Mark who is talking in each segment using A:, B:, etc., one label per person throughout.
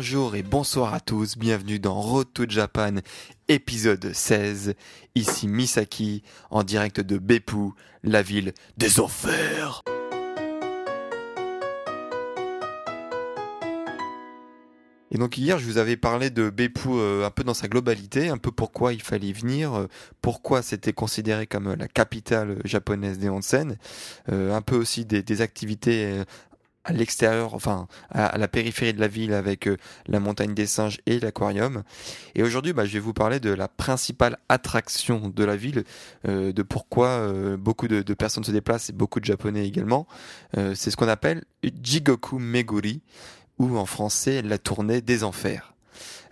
A: Bonjour et bonsoir à tous, bienvenue dans Road to Japan, épisode 16. Ici Misaki, en direct de Beppu, la ville des enfers. Et donc hier, je vous avais parlé de Beppu euh, un peu dans sa globalité, un peu pourquoi il fallait y venir, euh, pourquoi c'était considéré comme la capitale japonaise des onsen, euh, un peu aussi des, des activités à l'extérieur, enfin à, la périphérie de la ville avec euh, la montagne des singes et l'aquarium. Et aujourd'hui, bah, je vais vous parler de la principale attraction de la ville, euh, de pourquoi euh, beaucoup de, de, personnes se déplacent et beaucoup de Japonais également. C'est ce qu'on appelle Jigoku Meguri, ou en français la tournée des enfers.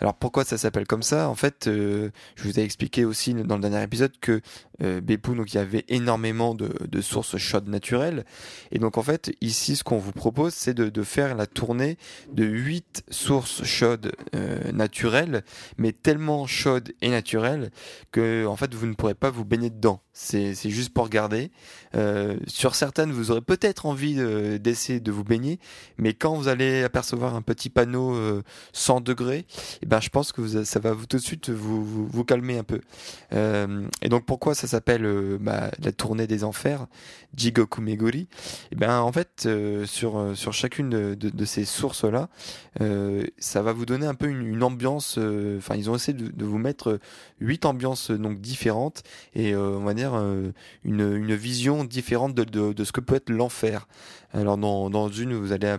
A: Alors pourquoi ça s'appelle comme ça? En fait, euh, je vous ai expliqué aussi dans le dernier épisode que euh, donc il y avait énormément de, de, sources chaudes naturelles. Et donc en fait, ici, ce qu'on vous propose, c'est de, de, faire la tournée de huit sources chaudes euh, naturelles, mais tellement chaudes et naturelles que en fait, vous ne pourrez pas vous baigner dedans. C'est juste pour regarder. Euh, sur certaines, vous aurez peut-être envie d'essayer de vous baigner, mais quand vous allez apercevoir un petit panneau 100 degrés, ben, je pense que ça va vous, tout de suite vous, vous, vous calmer un peu. Euh, et donc pourquoi ça s'appelle euh, bah, la tournée des enfers, Jigoku Meguri Et eh ben en fait euh, sur euh, sur chacune de, de, de ces sources là, euh, ça va vous donner un peu une, une ambiance. Enfin ils ont essayé de, de, vous mettre huit ambiances donc différentes et on va dire une, une vision différente de, de ce que peut être l'enfer. Alors dans, dans une vous allez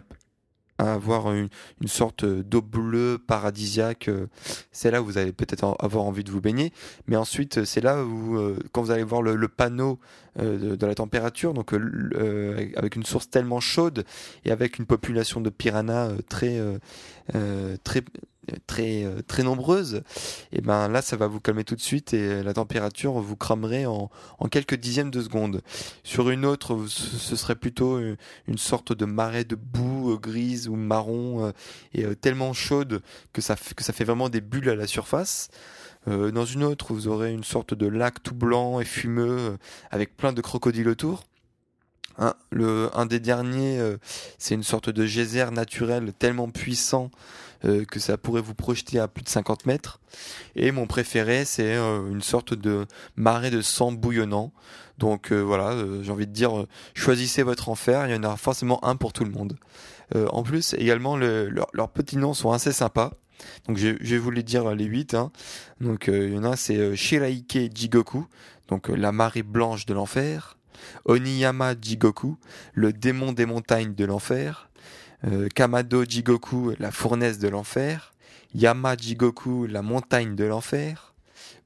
A: à avoir une, une sorte d'eau bleue paradisiaque. Euh, c'est là où vous allez peut-être avoir envie de vous baigner. Mais ensuite, c'est là où, euh, quand vous allez voir le, panneau euh, de, de, la température, donc avec une source tellement chaude et avec une population de piranhas très, très très euh, très nombreuses, et ben là ça va vous calmer tout de suite et la température vous cramerait en, en quelques dixièmes de seconde. Sur une autre, ce serait plutôt une sorte de marée de boue euh, grise ou marron euh, et tellement chaude que ça que ça fait vraiment des bulles à la surface. dans une autre, vous aurez une sorte de lac tout blanc et fumeux avec plein de crocodiles autour. Un, le, un des derniers, c'est une sorte de geyser naturel tellement puissant euh, que ça pourrait vous projeter à plus de 50 mètres. Et mon préféré, c'est euh, une sorte de marée de sang bouillonnant. Donc euh, voilà, j'ai envie de dire, choisissez votre enfer, il y en aura forcément un pour tout le monde. en plus, également, le, leurs petits noms sont assez sympas. Donc je, je, vais vous les dire les 8. Hein. Donc il y en a, c'est Shiraike Jigoku, donc la marée blanche de l'enfer. Oniyama Jigoku, le démon des montagnes de l'enfer. Euh, Kamado Jigoku, la fournaise de l'enfer, Yama Jigoku, la montagne de l'enfer,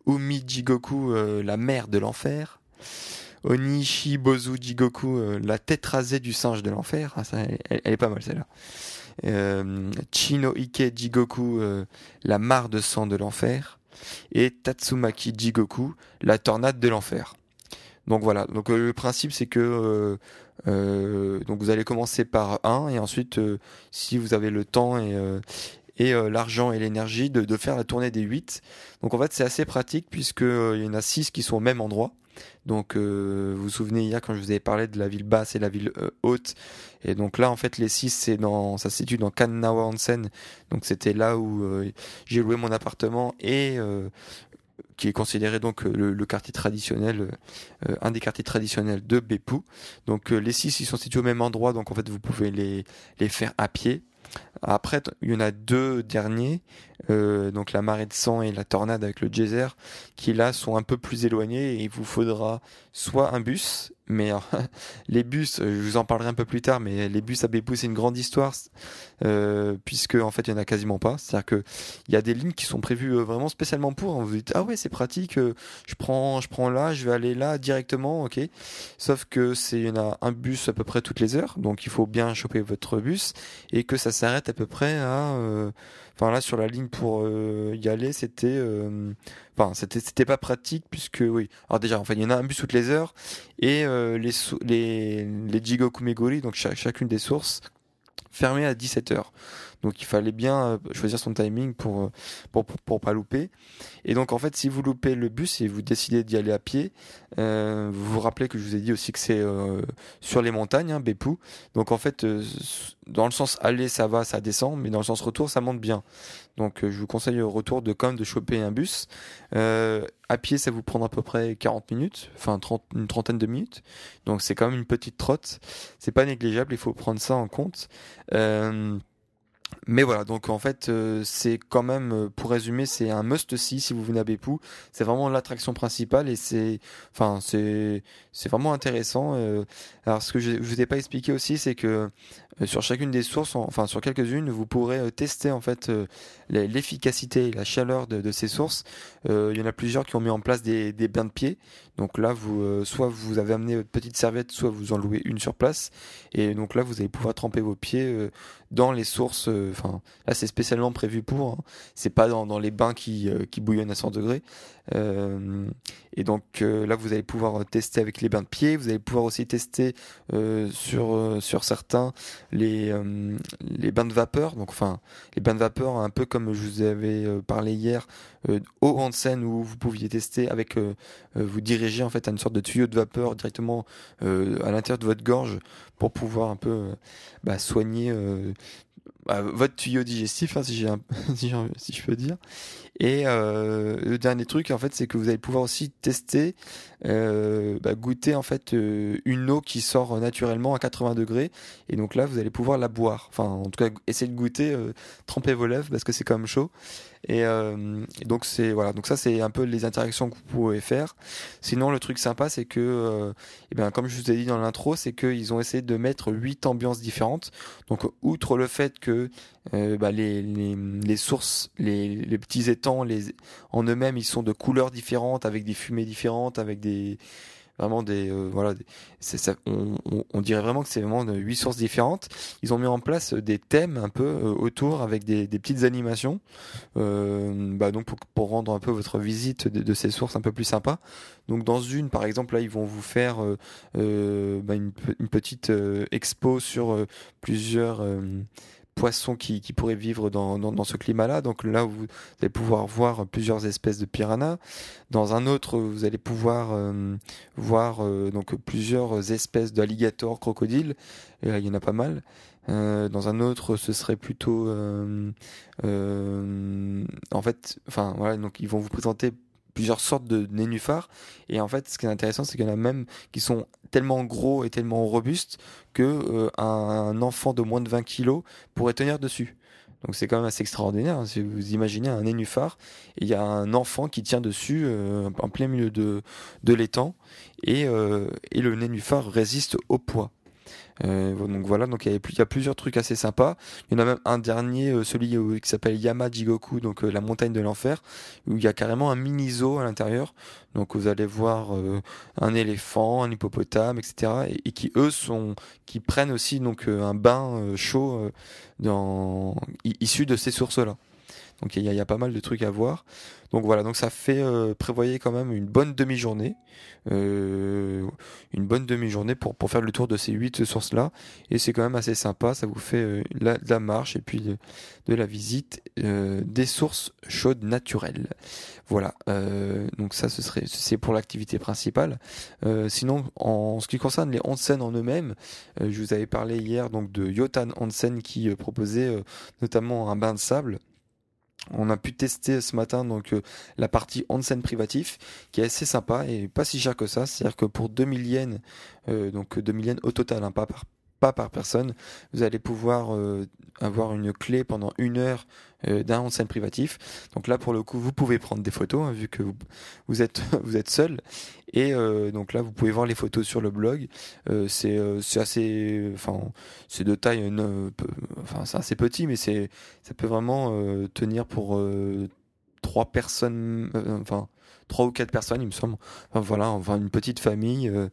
A: Umi Jigoku, euh, la mer de l'enfer, Onishi Bozu Jigoku, euh, la tête rasée du singe de l'enfer, ah, elle, est pas mal celle-là. Chino Ike Jigoku, la mare de sang de l'enfer, et Tatsumaki Jigoku, la tornade de l'enfer. Donc voilà, donc le principe c'est que euh, donc vous allez commencer par un et ensuite, euh, si vous avez le temps et, euh, l'argent et l'énergie, de, faire la tournée des 8. Donc en fait c'est assez pratique puisqu'il y en a 6 qui sont au même endroit. Donc vous vous souvenez hier quand je vous avais parlé de la ville basse et la ville haute. Et donc là en fait les 6 c'est dans ça se situe dans Kannawa Onsen. Donc c'était là où j'ai loué mon appartement et qui est considéré donc euh, le, quartier traditionnel, euh, euh, un des quartiers traditionnels de Beppu. Donc les six ils sont situés au même endroit, donc en fait vous pouvez les, les faire à pied. Après, il y en a deux derniers, euh, donc la marée de sang et la tornade avec le geyser, qui là sont un peu plus éloignés et il vous faudra soit un bus. Mais les bus, je vous en parlerai un peu plus tard, mais les bus à Bepou, c'est une grande histoire, euh, puisque en fait, il n'y en a quasiment pas. C'est-à-dire qu'il y a des lignes qui sont prévues euh, vraiment spécialement pour. Vous dites, ah ouais, c'est pratique, euh, je prends, je prends là, je vais aller là directement, ok. Sauf que c'est, il y en a un bus à peu près toutes les heures, donc il faut bien choper votre bus, et que ça s'arrête à peu près à... Euh, Enfin là sur la ligne pour euh, y aller, c'était, euh, enfin c'était c'était pas pratique puisque oui. Alors déjà, enfin il y en a un bus toutes les heures et euh, les les les Jigoku Meguri, donc chacune des sources fermées à 17 heures. Donc il fallait bien euh, choisir son timing pour, euh, pour, pour, pas louper. Et donc en fait, si vous loupez le bus et vous décidez d'y aller à pied, euh, vous vous rappelez que je vous ai dit aussi que c'est euh, sur les montagnes, hein, Bepou. Donc en fait, dans le sens aller, ça va, ça descend, mais dans le sens retour, ça monte bien. Donc je vous conseille au retour de quand même de choper un bus. à pied, ça vous prendra à peu près 40 minutes, enfin 30, une trentaine de minutes. Donc c'est quand même une petite trotte. C'est pas négligeable, il faut prendre ça en compte. Euh, mais voilà, donc en fait, euh, c'est quand même, euh, pour résumer, c'est un must-see si vous venez à Bepou. C'est vraiment l'attraction principale et c'est, enfin, c'est, c'est vraiment intéressant. Euh. alors, ce que je, je vous ai pas expliqué aussi, c'est que sur chacune des sources, enfin sur quelques-unes, vous pourrez tester en fait l'efficacité, la chaleur de, de ces sources. il y en a plusieurs qui ont mis en place des, des bains de pied. Donc là, vous, soit vous avez amené votre petite serviette, soit vous en louez une sur place. Et donc là, vous allez pouvoir tremper vos pieds dans les sources enfin là c'est spécialement prévu pour. Hein. C'est pas dans, les bains qui, euh, qui bouillonnent à 100 degrés. Euh, et donc euh, là vous allez pouvoir tester avec les bains de pied. Vous allez pouvoir aussi tester sur sur certains les les bains de vapeur. Donc enfin les bains de vapeur un peu comme je vous avais parlé hier au onsen où vous pouviez tester avec vous diriger en fait à une sorte de tuyau de vapeur directement à l'intérieur de votre gorge pour pouvoir un peu bah, soigner bah, votre tuyau digestif, hein, si, j'ai si, si, je peux dire. Et euh, le dernier truc, en fait, c'est que vous allez pouvoir aussi tester, euh, bah, goûter en fait euh, une eau qui sort naturellement à 80 degrés. Et donc là, vous allez pouvoir la boire. Enfin, en tout cas, essayer de goûter, tremper vos lèvres parce que c'est quand même chaud. Et, donc c'est voilà. Donc ça, c'est un peu les interactions que vous pouvez faire. Sinon, le truc sympa, c'est que, eh bien, comme je vous ai dit dans l'intro, c'est qu'ils ont essayé de mettre huit ambiances différentes. Donc, outre le fait que euh, bah, les, sources, les, petits étangs, en eux-mêmes, ils sont de couleurs différentes, avec des fumées différentes, avec des vraiment des euh, voilà ça on, dirait vraiment que c'est vraiment huit sources différentes. Ils ont mis en place des thèmes un peu euh, autour avec des, petites animations euh, bah donc pour, rendre un peu votre visite de, ces sources un peu plus sympa. Donc dans une par exemple là ils vont vous faire euh, bah, une, une, petite expo sur plusieurs poissons qui, qui pourraient vivre dans, ce climat-là. Donc là, vous allez pouvoir voir plusieurs espèces de piranhas. Dans un autre, vous allez pouvoir euh, voir euh, donc plusieurs espèces d'alligators, crocodiles. Et là, il y en a pas mal. Euh, dans un autre, ce serait plutôt, en fait, enfin voilà, donc ils vont vous présenter plusieurs sortes de nénuphars. Et en fait, ce qui est intéressant, c'est qu'il y en a même qui sont tellement gros et tellement robustes que euh, un enfant de moins de 20 kilos pourrait tenir dessus. Donc c'est quand même assez extraordinaire. Hein. Si vous imaginez un nénuphar, il y a un enfant qui tient dessus euh, en plein milieu de, de l'étang, et, euh, et le nénuphar résiste au poids. Euh, donc voilà, donc il y, a, plusieurs trucs assez sympas. Il y en a même un dernier, euh, celui euh, qui s'appelle Yama Jigoku, donc la montagne de l'enfer, où il y a carrément un mini zoo à l'intérieur. Donc vous allez voir un éléphant, un hippopotame, etc. Et, qui eux sont, qui prennent aussi un bain chaud issu de ces sources-là. Donc il y, y, a pas mal de trucs à voir. Donc voilà, donc ça fait euh, prévoyer quand même une bonne demi-journée, euh, une bonne demi-journée pour pour faire le tour de ces huit sources là. Et c'est quand même assez sympa. Ça vous fait euh, la, de la marche et puis de, de la visite euh, des sources chaudes naturelles. Voilà. Euh, donc ça, ce serait c'est pour l'activité principale. sinon, en ce qui concerne les onsen en eux-mêmes, je vous avais parlé hier donc de Yotan Onsen qui proposait notamment un bain de sable on a pu tester ce matin donc euh, la partie onsen privatif qui est assez sympa et pas si cher que ça. C'est-à-dire que pour 2000 yens, euh, donc 2000 yens au total, hein, pas par pas par personne. Vous allez pouvoir avoir une clé pendant une heure d'un onsen privatif. Donc là, pour le coup, vous pouvez prendre des photos hein, vu que vous, vous, êtes vous êtes seul. Et donc là, vous pouvez voir les photos sur le blog. c'est c'est assez, enfin, c'est de taille, enfin, c'est assez petit, mais c'est ça peut vraiment tenir pour trois personnes, enfin trois ou quatre personnes, il me semble. Voilà, enfin une petite famille euh,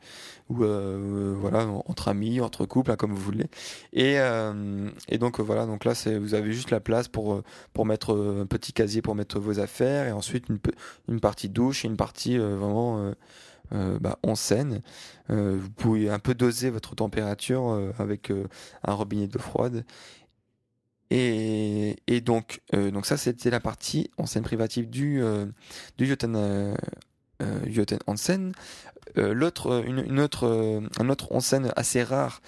A: ou euh, voilà entre amis, entre couples, hein, comme vous voulez. Et, euh, et donc voilà, donc là vous avez juste la place pour pour mettre un petit casier pour mettre vos affaires et ensuite une une partie douche et une partie vraiment bah, en scène. vous pouvez un peu doser votre température avec un robinet d'eau froide et, et donc, euh, donc ça, c'était la partie en scène privative du, euh, du Joten, euh, euh Hansen. L'autre, une, une, autre, un autre onsen assez rare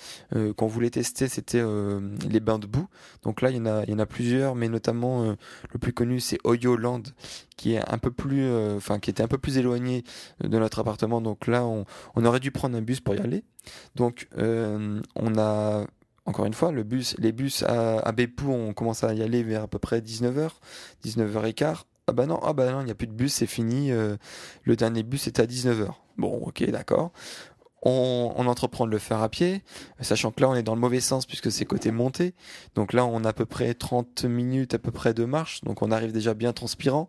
A: qu'on voulait tester, c'était les bains de boue. Donc là, il y en a, il y en a plusieurs, mais notamment le plus connu, c'est Oyo Land, qui est un peu plus, enfin, qui était un peu plus éloigné de notre appartement. Donc là, on, on aurait dû prendre un bus pour y aller. Donc, on a encore une fois, les bus à, Bepou, on commence à y aller vers à peu près 19h, 19h15. Ah bah non, ah bah non, il n'y a plus de bus, c'est fini. Euh, le dernier bus était à 19h. Bon, ok, d'accord. On, on, entreprend de le faire à pied, sachant que là on est dans le mauvais sens puisque c'est côté montée. Donc là on a à peu près 30 minutes à peu près de marche, donc on arrive déjà bien transpirant.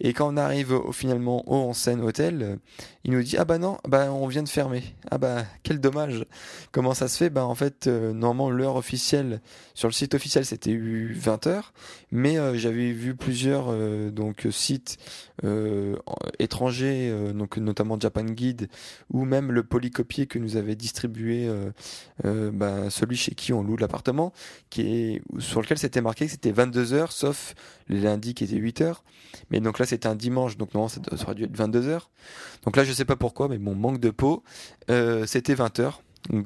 A: Et quand on arrive au, finalement au en scène hôtel, il nous dit ah bah non, bah on vient de fermer. Ah bah quel dommage. Comment ça se fait? Bah en fait euh, normalement l'heure officielle sur le site officiel c'était 20h, mais euh, j'avais vu plusieurs euh, donc sites étrangers donc notamment Japan Guide ou même le polycopier que nous avait distribué bah, celui chez qui on loue l'appartement qui est sur lequel c'était marqué que c'était 22h sauf les lundis qui étaient 8h. Mais donc c'était un dimanche, donc non, ça, aurait dû être 22h. Donc là, je sais pas pourquoi, mais mon manque de peau, euh, c'était 20h.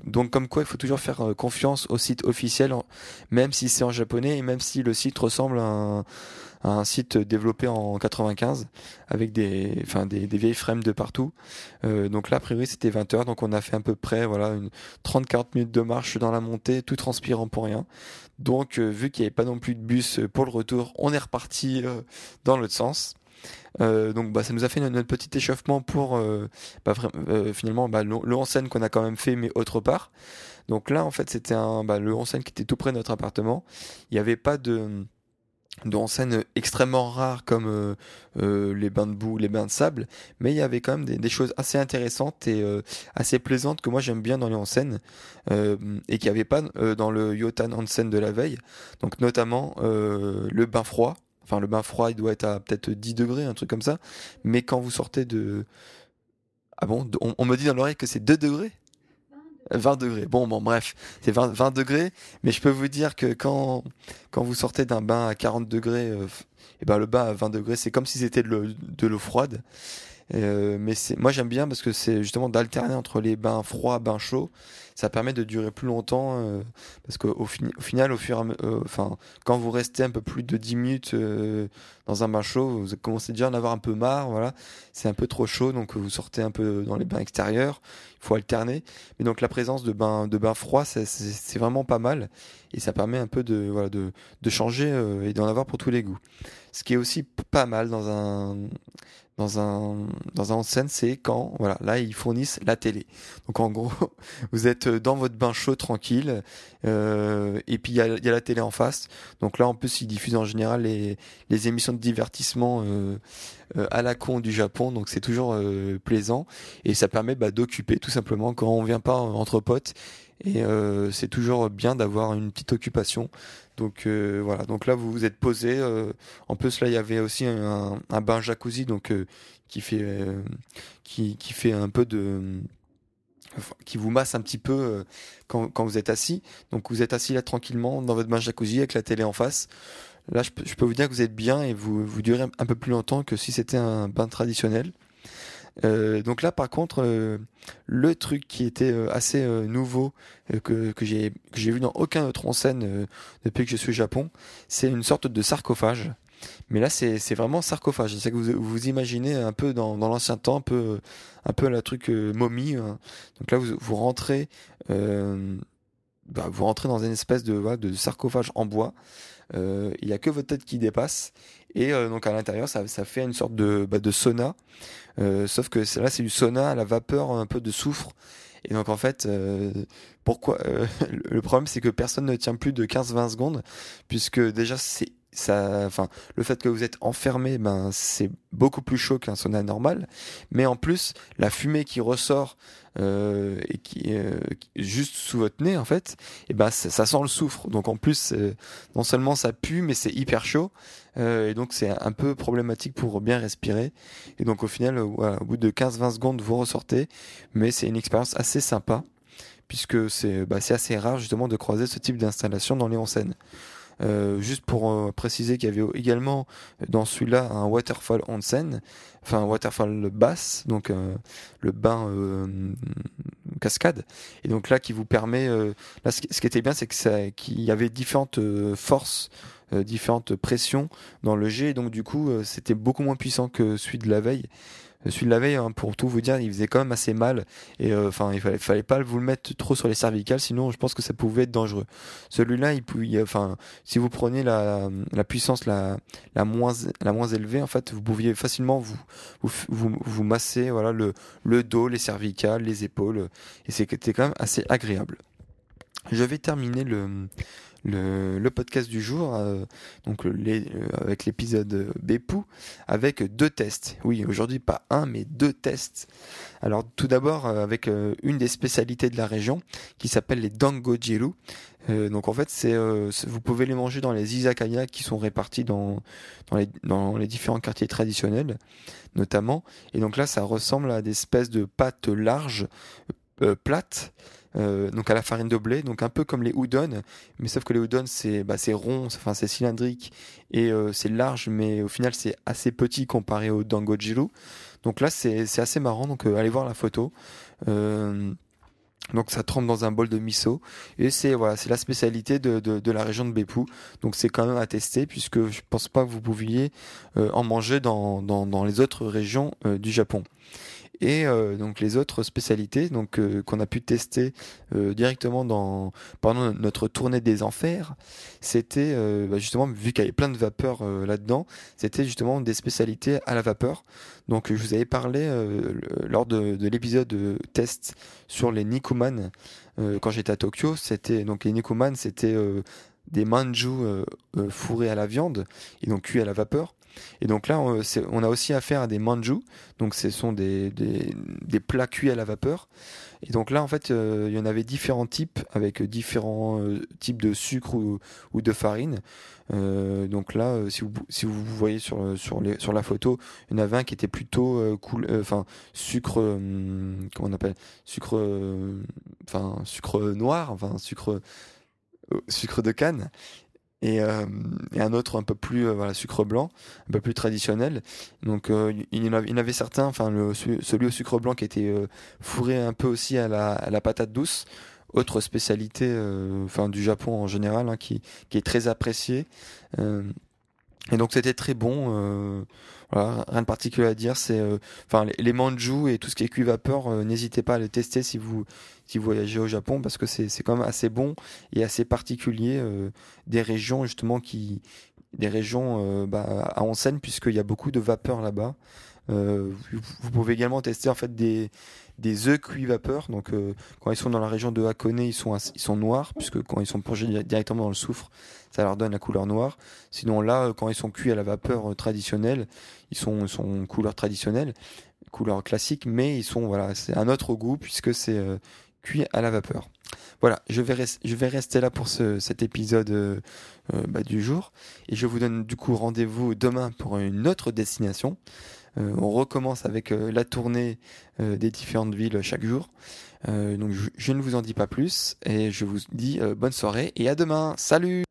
A: Donc comme quoi il faut toujours faire euh, confiance au site officiel, même si c'est en japonais et même si le site ressemble à un, site développé en 95 avec des, enfin des, vieilles frames de partout. Euh, donc là, a priori, c'était 20 heures, donc on a fait à peu près voilà une 30-40 minutes de marche dans la montée, tout transpirant pour rien. Donc vu qu'il n'y avait pas non plus de bus pour le retour, on est reparti dans l'autre sens. Euh, donc bah, ça nous a fait notre, petit échauffement pour euh, bah, euh, finalement bah, le, qu'on a quand même fait mais autre part. Donc là en fait c'était le en qui était tout près de notre appartement. Il n'y avait pas de de scène extrêmement rares comme les bains de boue, les bains de sable, mais il y avait quand même des, choses assez intéressantes et assez plaisantes que moi j'aime bien dans les onsen et qui n'y avait pas dans le Yotan Onsen de la veille. Donc notamment le bain froid. Enfin le bain froid doit être à peut-être 10 degrés, un truc comme ça. Mais quand vous sortez de... Ah bon, on, on me dit dans l'oreille que c'est 2 degrés 20 degrés. Bon, bon, bref, c'est 20, 20, degrés. Mais je peux vous dire que quand, quand vous sortez d'un bain à 40 degrés, et euh, eh ben le bain à 20 degrés, c'est comme si c'était de l'eau froide. Euh, mais c'est, moi j'aime bien parce que c'est justement d'alterner entre les bains froids, bains chauds. Ça permet de durer plus longtemps euh, parce qu'au au final, au fur euh, enfin, quand vous restez un peu plus de 10 minutes euh, dans un bain chaud, vous commencez déjà à en avoir un peu marre. Voilà, c'est un peu trop chaud, donc vous sortez un peu dans les bains extérieurs. Il faut alterner. Mais donc la présence de bains de bains froids, c'est vraiment pas mal et ça permet un peu de voilà de, de changer et d'en avoir pour tous les goûts. Ce qui est aussi pas mal dans un dans un dans un scène, c'est quand voilà là ils fournissent la télé. Donc en gros, vous êtes dans votre bain chaud tranquille euh, et puis il y a, y a, la télé en face. Donc là en plus ils diffusent en général les les émissions de divertissement euh, euh, à la con du Japon. Donc c'est toujours euh, plaisant et ça permet bah, d'occuper tout simplement quand on vient pas entre potes. Et euh, c'est toujours bien d'avoir une petite occupation. Donc euh, voilà, donc là vous vous êtes posé. Euh, en plus là il y avait aussi un, bain jacuzzi donc qui fait qui, qui fait un peu de qui vous masse un petit peu quand, quand vous êtes assis. Donc vous êtes assis là tranquillement dans votre bain jacuzzi avec la télé en face. Là je peux vous dire que vous êtes bien et vous vous durez un peu plus longtemps que si c'était un bain traditionnel. Euh, donc là, par contre, euh, le truc qui était euh, assez nouveau que, que j'ai vu dans aucun autre en scène depuis que je suis au Japon, c'est une sorte de sarcophage. Mais là, c'est vraiment sarcophage. C'est que vous vous imaginez un peu dans, dans l'ancien temps, un peu, un peu la truc momie. Hein. Donc là, vous, vous rentrez bah, vous rentrez dans une espèce de, de sarcophage en bois. il n'y a que votre tête qui dépasse et donc à l'intérieur ça, fait une sorte de, bah, de sauna. Sauf que là c'est du sauna à la vapeur un peu de soufre. Et donc en fait, euh, pourquoi euh, le problème c'est que personne ne tient plus de 15-20 secondes puisque déjà c'est ça, enfin, le fait que vous êtes enfermé, ben, c'est beaucoup plus chaud qu'un sauna normal. Mais en plus, la fumée qui ressort euh, et qui euh, juste sous votre nez, en fait, et eh ben, ça, sent le soufre. Donc en plus, non seulement ça pue, mais c'est hyper chaud. Euh, et donc c'est un peu problématique pour bien respirer. Et donc au final, au bout de 15-20 secondes, vous ressortez. Mais c'est une expérience assez sympa puisque c'est bah, assez rare justement de croiser ce type d'installation dans les onsen. Euh, juste pour euh, préciser qu'il y avait également dans celui-là un waterfall onsen, enfin un waterfall basse, donc euh, le bain cascade. Et donc là qui vous permet, là ce qui était bien c'est que qu'il y avait différentes forces différentes pressions dans le jet, donc du coup c'était beaucoup moins puissant que celui de la veille celui de la veille, hein, pour tout vous dire, il faisait quand même assez mal. Et euh, enfin, il fallait, fallait pas vous le mettre trop sur les cervicales, sinon je pense que ça pouvait être dangereux. Celui-là, il, enfin, si vous preniez la, la puissance la, la moins la moins élevée, en fait, vous pouviez facilement vous vous, vous, vous masser, voilà, le le dos, les cervicales, les épaules, et c'était quand même assez agréable. Je vais terminer le le, le, podcast du jour, euh, donc les, euh, avec l'épisode Bepou, avec deux tests. Oui, aujourd'hui pas un, mais deux tests. Alors tout d'abord euh, avec une des spécialités de la région qui s'appelle les dangojiru. donc en fait, c'est vous pouvez les manger dans les izakaya qui sont répartis dans dans les, dans les différents quartiers traditionnels, notamment. Et donc là, ça ressemble à des espèces de pâtes larges, plates euh, donc à la farine de blé, donc un peu comme les udon, mais sauf que les udon c'est bah, rond, enfin c'est cylindrique et euh, c'est large, mais au final c'est assez petit comparé au dangojiru. Donc là c'est assez marrant, donc euh, allez voir la photo. donc ça trempe dans un bol de miso et c'est voilà c'est la spécialité de, la région de Beppu. Donc c'est quand même à tester puisque je pense pas que vous pouviez en manger dans les autres régions du Japon et euh, donc les autres spécialités donc euh, qu'on a pu tester euh, directement dans pendant notre tournée des enfers c'était bah, justement vu qu'il y avait plein de vapeur là-dedans c'était justement des spécialités à la vapeur. Donc je vous avais parlé lors de, de l'épisode test sur les nikuman quand j'étais à Tokyo. C'était donc les nikuman c'était des manju fourrés à la viande et donc cuits à la vapeur et donc là, on, a aussi affaire à des manju, donc ce sont des, des, plats cuits à la vapeur. Et donc là, en fait, euh, il y en avait différents types avec différents euh, types de sucre ou, de farine. Euh, donc là, si vous, si vous voyez sur, sur, sur la photo, il y en avait un qui était plutôt cool, enfin sucre, comment on appelle, sucre, enfin sucre noir, enfin sucre sucre de canne et, euh, et, un autre un peu plus euh, voilà sucre blanc un peu plus traditionnel. Donc euh, il, y en avait, il y en avait certains enfin celui au sucre blanc qui était euh, fourré un peu aussi à la, à la patate douce. Autre spécialité euh, enfin du Japon en général hein, qui, qui est très appréciée et donc c'était très bon voilà, rien de particulier à dire. C'est, euh, enfin, les, manju et tout ce qui est cuit vapeur, euh, n'hésitez pas à les tester si vous si vous voyagez au Japon parce que c'est c'est quand même assez bon et assez particulier euh, des régions justement qui des régions bah, à onsen puisqu'il y a beaucoup de vapeur là-bas. Vous, vous, pouvez également tester en fait des des œufs cuits vapeur. Donc quand ils sont dans la région de Hakone, ils sont ils sont noirs puisque quand ils sont plongés directement dans le soufre, ça leur donne la couleur noire. Sinon là, quand ils sont cuits à la vapeur traditionnelle, ils sont, sont couleur traditionnelle, couleur classique, mais ils sont voilà, c'est un autre goût puisque c'est euh, cuit à la vapeur. Voilà, je vais, je vais rester là pour ce, cet épisode euh, euh, bah, du jour et je vous donne du coup rendez-vous demain pour une autre destination. On recommence avec la tournée des différentes villes chaque jour. donc je, je, ne vous en dis pas plus et je vous dis bonne soirée et à demain. Salut